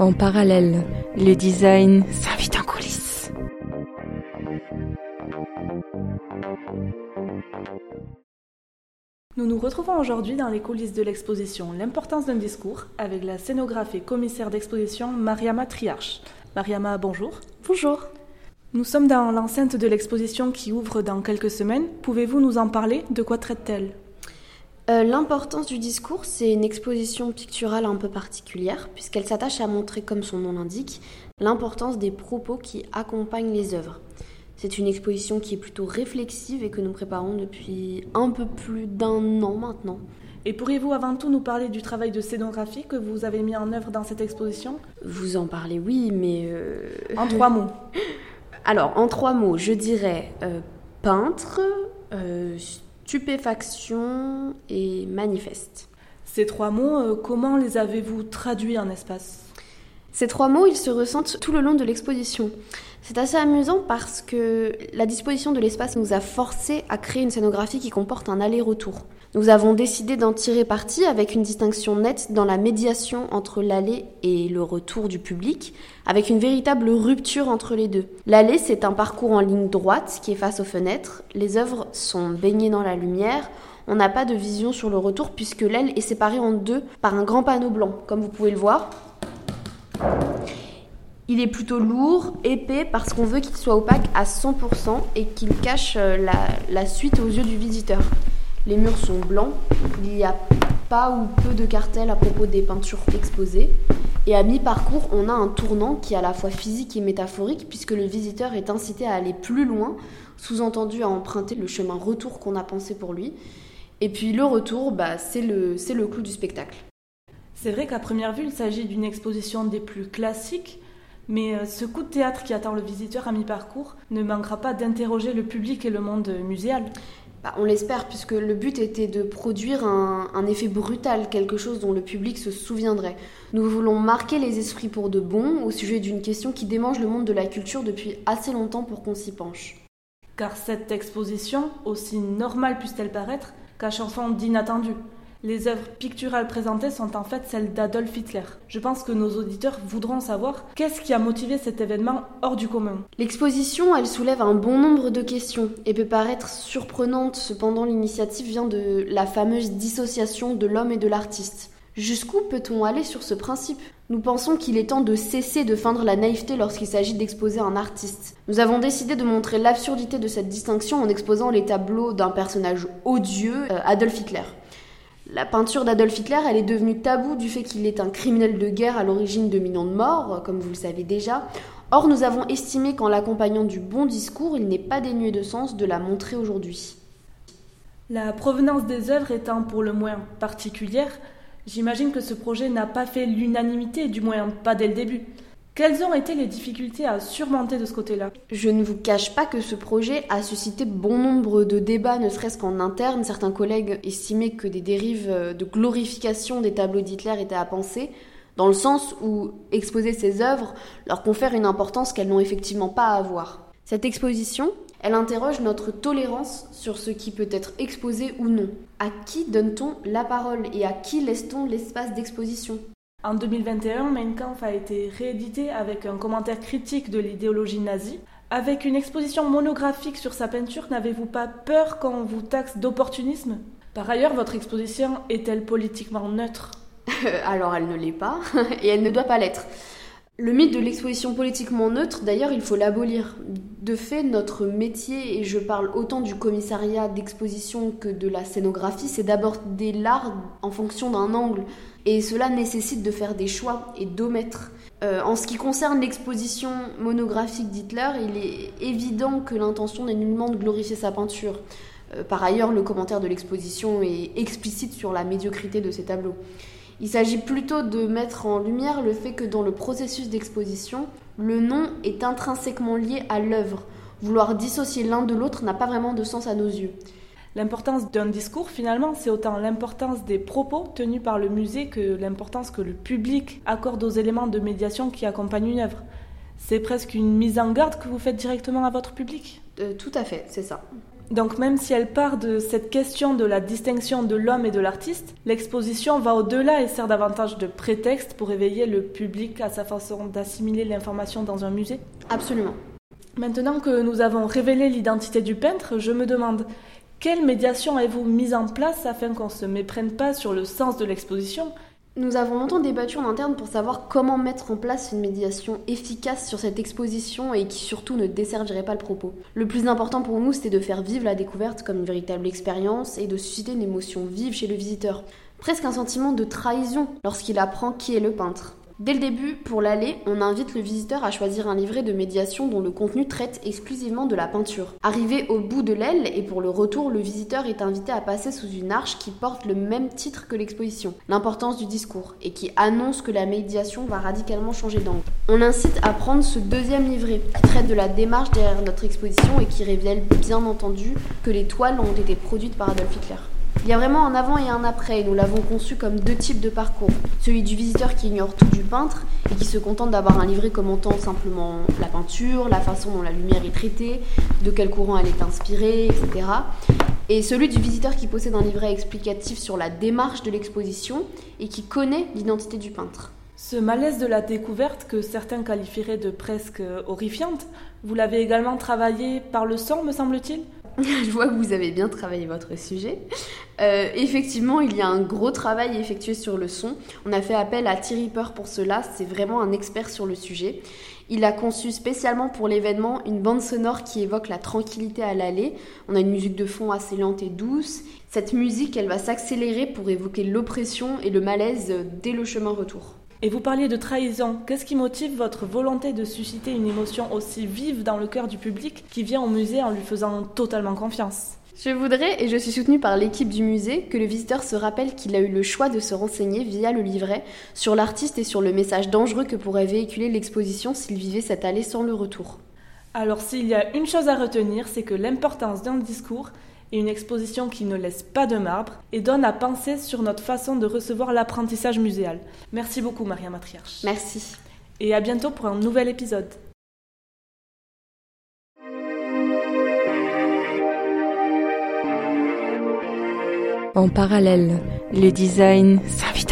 En parallèle, le design s'invite en coulisses. Nous nous retrouvons aujourd'hui dans les coulisses de l'exposition L'importance d'un discours avec la scénographe et commissaire d'exposition Mariama Triarche. Mariama, bonjour. Bonjour. Nous sommes dans l'enceinte de l'exposition qui ouvre dans quelques semaines. Pouvez-vous nous en parler? De quoi traite-t-elle? Euh, L'importance du discours, c'est une exposition picturale un peu particulière, puisqu'elle s'attache à montrer, comme son nom l'indique, l'importance des propos qui accompagnent les œuvres. C'est une exposition qui est plutôt réflexive et que nous préparons depuis un peu plus d'un an maintenant. Et pourriez-vous avant tout nous parler du travail de scénographie que vous avez mis en œuvre dans cette exposition? Vous en parlez, oui, mais... Euh... En trois mots. Alors, en trois mots, je dirais euh, peintre, stupéfaction et manifeste. Ces trois mots, euh, comment les avez-vous traduits en espace? Ces trois mots, ils se ressentent tout le long de l'exposition. C'est assez amusant parce que la disposition de l'espace nous a forcé à créer une scénographie qui comporte un aller-retour. Nous avons décidé d'en tirer parti avec une distinction nette dans la médiation entre l'aller et le retour du public, avec une véritable rupture entre les deux. L'aller, c'est un parcours en ligne droite qui est face aux fenêtres, les œuvres sont baignées dans la lumière, on n'a pas de vision sur le retour puisque l'aile est séparée en deux par un grand panneau blanc, comme vous pouvez le voir. Il est plutôt lourd, épais, parce qu'on veut qu'il soit opaque à 100% et qu'il cache euh, la, suite aux yeux du visiteur. Les murs sont blancs, il n'y a pas ou peu de cartels à propos des peintures exposées. Et à mi-parcours, on a un tournant qui est à la fois physique et métaphorique, puisque le visiteur est incité à aller plus loin, sous-entendu à emprunter le chemin retour qu'on a pensé pour lui. Et puis le retour, bah, c'est le, le clou du spectacle. C'est vrai qu'à première vue, il s'agit d'une exposition des plus classiques, mais euh, ce coup de théâtre qui attend le visiteur à mi-parcours ne manquera pas d'interroger le public et le monde muséal. Bah, on l'espère, puisque le but était de produire un, un, effet brutal, quelque chose dont le public se souviendrait. Nous voulons marquer les esprits pour de bon au sujet d'une question qui démange le monde de la culture depuis assez longtemps pour qu'on s'y penche. Car cette exposition, aussi normale puisse-t-elle paraître, cache un fond d'inattendu. Les œuvres picturales présentées sont en fait celles d'Adolf Hitler. Je pense que nos auditeurs voudront savoir qu'est-ce qui a motivé cet événement hors du commun. L'exposition, elle soulève un bon nombre de questions et peut paraître surprenante, cependant l'initiative vient de la fameuse dissociation de l'homme et de l'artiste. Jusqu'où peut-on aller sur ce principe? Nous pensons qu'il est temps de cesser de feindre la naïveté lorsqu'il s'agit d'exposer un artiste. Nous avons décidé de montrer l'absurdité de cette distinction en exposant les tableaux d'un personnage odieux, euh, Adolf Hitler. La peinture d'Adolf Hitler, elle est devenue tabou du fait qu'il est un criminel de guerre à l'origine de millions de morts, comme vous le savez déjà. Or, nous avons estimé qu'en l'accompagnant du bon discours, il n'est pas dénué de sens de la montrer aujourd'hui. La provenance des œuvres étant pour le moins particulière, j'imagine que ce projet n'a pas fait l'unanimité, du moins pas dès le début. Quelles ont été les difficultés à surmonter de ce côté-là? Je ne vous cache pas que ce projet a suscité bon nombre de débats, ne serait-ce qu'en interne. Certains collègues estimaient que des dérives de glorification des tableaux d'Hitler étaient à penser, dans le sens où exposer ces œuvres leur confère une importance qu'elles n'ont effectivement pas à avoir. Cette exposition, elle interroge notre tolérance sur ce qui peut être exposé ou non. À qui donne-t-on la parole et à qui laisse-t-on l'espace d'exposition? En 2021, Mein Kampf a été réédité avec un commentaire critique de l'idéologie nazie. Avec une exposition monographique sur sa peinture, n'avez-vous pas peur qu'on vous taxe d'opportunisme? Par ailleurs, votre exposition est-elle politiquement neutre? Alors elle ne l'est pas, et elle ne doit pas l'être. Le mythe de l'exposition politiquement neutre, d'ailleurs, il faut l'abolir. De fait, notre métier, et je parle autant du commissariat d'exposition que de la scénographie, c'est d'aborder l'art en fonction d'un angle. Et cela nécessite de faire des choix et d'omettre. Euh, en ce qui concerne l'exposition monographique d'Hitler, il est évident que l'intention n'est nullement de glorifier sa peinture. Euh, par ailleurs, le commentaire de l'exposition est explicite sur la médiocrité de ses tableaux. Il s'agit plutôt de mettre en lumière le fait que dans le processus d'exposition, le nom est intrinsèquement lié à l'œuvre. Vouloir dissocier l'un de l'autre n'a pas vraiment de sens à nos yeux. L'importance d'un discours, finalement, c'est autant l'importance des propos tenus par le musée que l'importance que le public accorde aux éléments de médiation qui accompagnent une œuvre. C'est presque une mise en garde que vous faites directement à votre public? Euh, Tout à fait, c'est ça. Donc même si elle part de cette question de la distinction de l'homme et de l'artiste, l'exposition va au-delà et sert davantage de prétexte pour éveiller le public à sa façon d'assimiler l'information dans un musée? Absolument. Maintenant que nous avons révélé l'identité du peintre, je me demande quelle médiation avez-vous mise en place afin qu'on ne se méprenne pas sur le sens de l'exposition? Nous avons longtemps débattu en interne pour savoir comment mettre en place une médiation efficace sur cette exposition et qui surtout ne desservirait pas le propos. Le plus important pour nous, c'était de faire vivre la découverte comme une véritable expérience et de susciter une émotion vive chez le visiteur. Presque un sentiment de trahison lorsqu'il apprend qui est le peintre. Dès le début, pour l'aller, on invite le visiteur à choisir un livret de médiation dont le contenu traite exclusivement de la peinture. Arrivé au bout de l'aile et pour le retour, le visiteur est invité à passer sous une arche qui porte le même titre que l'exposition, l'importance du discours, et qui annonce que la médiation va radicalement changer d'angle. On incite à prendre ce deuxième livret qui traite de la démarche derrière notre exposition et qui révèle bien entendu que les toiles ont été produites par Adolf Hitler. Il y a vraiment un avant et un après, et nous l'avons conçu comme deux types de parcours. Celui du visiteur qui ignore tout du peintre et qui se contente d'avoir un livret commentant simplement la peinture, la façon dont la lumière est traitée, de quel courant elle est inspirée, etc. Et celui du visiteur qui possède un livret explicatif sur la démarche de l'exposition et qui connaît l'identité du peintre. Ce malaise de la découverte que certains qualifieraient de presque horrifiante, vous l'avez également travaillé par le sang, me semble-t-il? Je vois que vous avez bien travaillé votre sujet. Euh, effectivement, il y a un gros travail effectué sur le son. On a fait appel à Thierry Peur pour cela. C'est vraiment un expert sur le sujet. Il a conçu spécialement pour l'événement une bande sonore qui évoque la tranquillité à l'aller. On a une musique de fond assez lente et douce. Cette musique, elle va s'accélérer pour évoquer l'oppression et le malaise dès le chemin retour. Et vous parliez de trahison. Qu'est-ce qui motive votre volonté de susciter une émotion aussi vive dans le cœur du public qui vient au musée en lui faisant totalement confiance? Je voudrais, et je suis soutenue par l'équipe du musée, que le visiteur se rappelle qu'il a eu le choix de se renseigner via le livret sur l'artiste et sur le message dangereux que pourrait véhiculer l'exposition s'il vivait cette allée sans le retour. Alors s'il y a une chose à retenir, c'est que l'importance d'un discours et une exposition qui ne laisse pas de marbre et donne à penser sur notre façon de recevoir l'apprentissage muséal. Merci beaucoup Maria Matriarche. Merci. Et à bientôt pour un nouvel épisode. En parallèle, le design s'invite